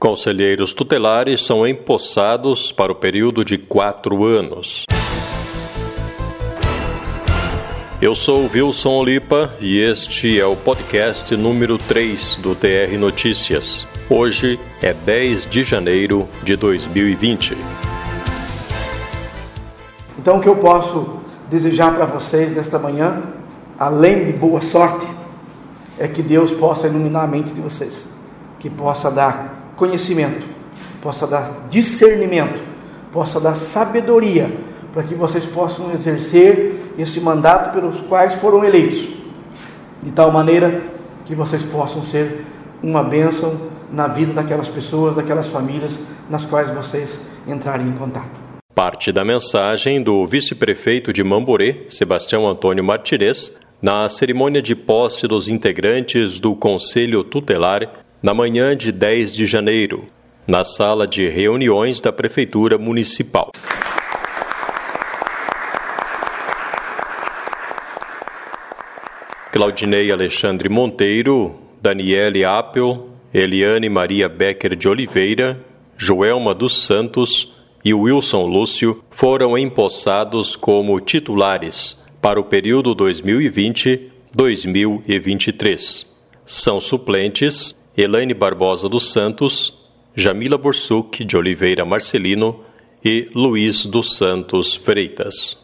Conselheiros tutelares são empossados para o período de quatro anos. Eu sou Wilson Olipa e este é o podcast número 3 do TR Notícias. Hoje é 10 de janeiro de 2020. Então, o que eu posso desejar para vocês nesta manhã, além de boa sorte, é que Deus possa iluminar a mente de vocês, que possa dar conhecimento, possa dar discernimento, possa dar sabedoria para que vocês possam exercer esse mandato pelos quais foram eleitos, de tal maneira que vocês possam ser uma bênção na vida daquelas pessoas, daquelas famílias nas quais vocês entrarem em contato. Parte da mensagem do vice-prefeito de Mamborê, Sebastião Antônio Martirez, na cerimônia de posse dos integrantes do Conselho Tutelar na manhã de 10 de janeiro, na sala de reuniões da Prefeitura Municipal. Claudinei Alexandre Monteiro, Daniele Apel, Eliane Maria Becker de Oliveira, Joelma dos Santos e Wilson Lúcio foram empossados como titulares para o período 2020-2023. São suplentes Elaine Barbosa dos Santos, Jamila Borsuk de Oliveira Marcelino e Luiz dos Santos Freitas.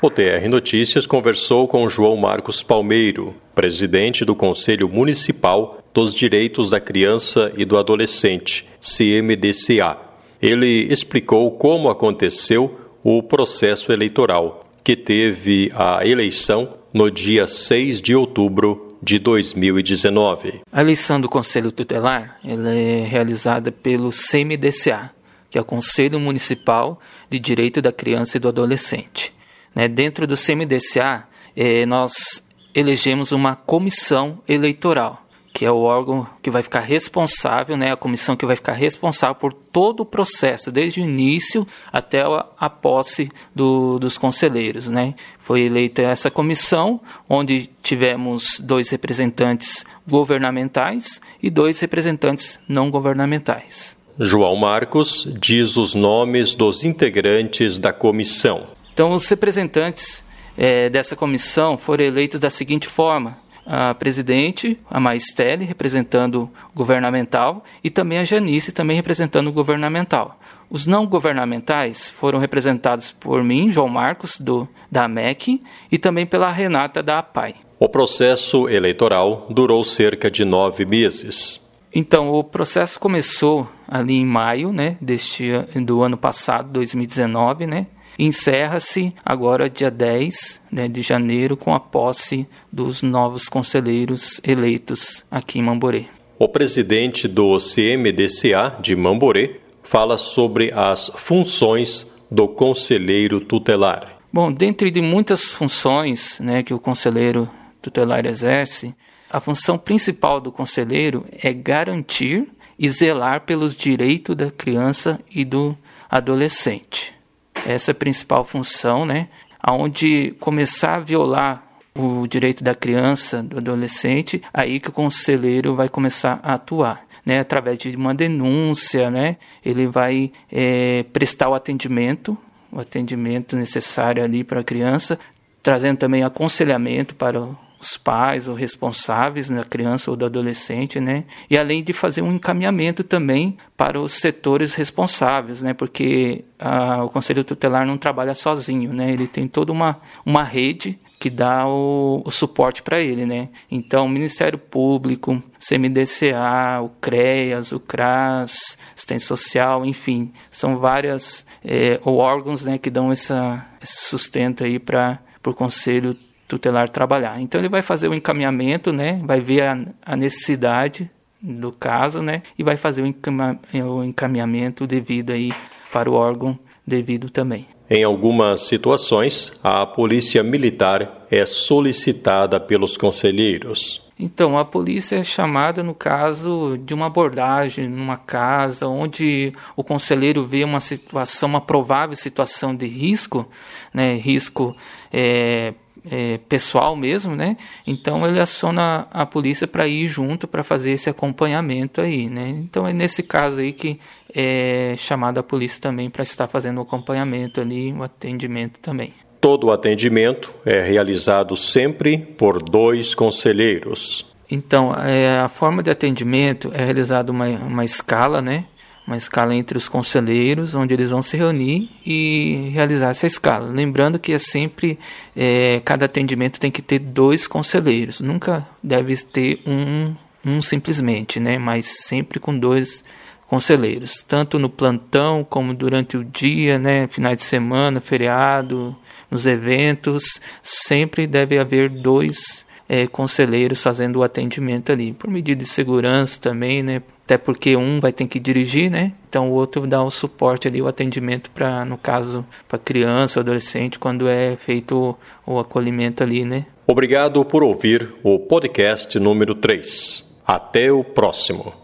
O TR Notícias conversou com João Marcos Palmeiro, presidente do Conselho Municipal dos Direitos da Criança e do Adolescente, CMDCA. Ele explicou como aconteceu o processo eleitoral, que teve a eleição no dia 6 de outubro de 2019. A eleição do Conselho Tutelar é realizada pelo CMDCA, que é o Conselho Municipal de Direito da Criança e do Adolescente. Né? Dentro do CMDCA, eh, nós elegemos uma comissão eleitoral, que é o órgão que vai ficar responsável, né, a comissão que vai ficar responsável por todo o processo, desde o início até a, a posse do, dos conselheiros. Né. Foi eleita essa comissão, onde tivemos dois representantes governamentais e dois representantes não governamentais. João Marcos diz os nomes dos integrantes da comissão. Então, os representantes é, dessa comissão foram eleitos da seguinte forma: a presidente, a Maistele, representando o governamental, e também a Janice, também representando o governamental. Os não governamentais foram representados por mim, João Marcos, do, da MEC, e também pela Renata, da APAI. O processo eleitoral durou cerca de nove meses. Então, o processo começou ali em maio né, deste, do ano passado, 2019, né? Encerra-se agora dia 10 né, de janeiro com a posse dos novos conselheiros eleitos aqui em Mamborê. O presidente do CMDCA de Mamborê fala sobre as funções do conselheiro tutelar. Bom, dentre de muitas funções né, que o conselheiro tutelar exerce, a função principal do conselheiro é garantir e zelar pelos direitos da criança e do adolescente. Essa é a principal função, né? Onde começar a violar o direito da criança, do adolescente, aí que o conselheiro vai começar a atuar. Né, através de uma denúncia, né, ele vai é, prestar o atendimento, o atendimento necessário ali para a criança, trazendo também aconselhamento para os pais ou responsáveis da criança ou do adolescente, né? E além de fazer um encaminhamento também para os setores responsáveis, né? Porque a, o conselho tutelar não trabalha sozinho, né? Ele tem toda uma, uma rede que dá o, o suporte para ele, né? Então, o Ministério Público, CMDCA, o CREAS, o CRAS, Assistência Social, enfim, são várias é, órgãos, né, que dão essa, esse sustento aí para o Conselho tutelar trabalhar. Então ele vai fazer o encaminhamento, né? Vai ver a, a necessidade do caso, né? E vai fazer o encaminhamento devido aí para o órgão devido também. Em algumas situações, a polícia militar é solicitada pelos conselheiros. Então, a polícia é chamada no caso de uma abordagem numa casa onde o conselheiro vê uma situação, uma provável situação de risco, né, risco é, é, pessoal mesmo, né? Então ele aciona a polícia para ir junto para fazer esse acompanhamento aí, né? Então é nesse caso aí que é chamado a polícia também para estar fazendo o acompanhamento ali, o atendimento também. Todo o atendimento é realizado sempre por dois conselheiros. Então, é, a forma de atendimento é realizada uma, uma escala, né? Uma escala entre os conselheiros, onde eles vão se reunir e realizar essa escala. Lembrando que é sempre, é, cada atendimento tem que ter dois conselheiros, nunca deve ter um, um simplesmente, né? mas sempre com dois conselheiros, tanto no plantão como durante o dia, né? finais de semana, feriado, nos eventos, sempre deve haver dois é, conselheiros fazendo o atendimento ali, por medida de segurança também, né? Até porque um vai ter que dirigir, né? Então o outro dá o suporte ali, o atendimento para, no caso, para criança, adolescente, quando é feito o, o acolhimento ali, né? Obrigado por ouvir o podcast número 3. Até o próximo.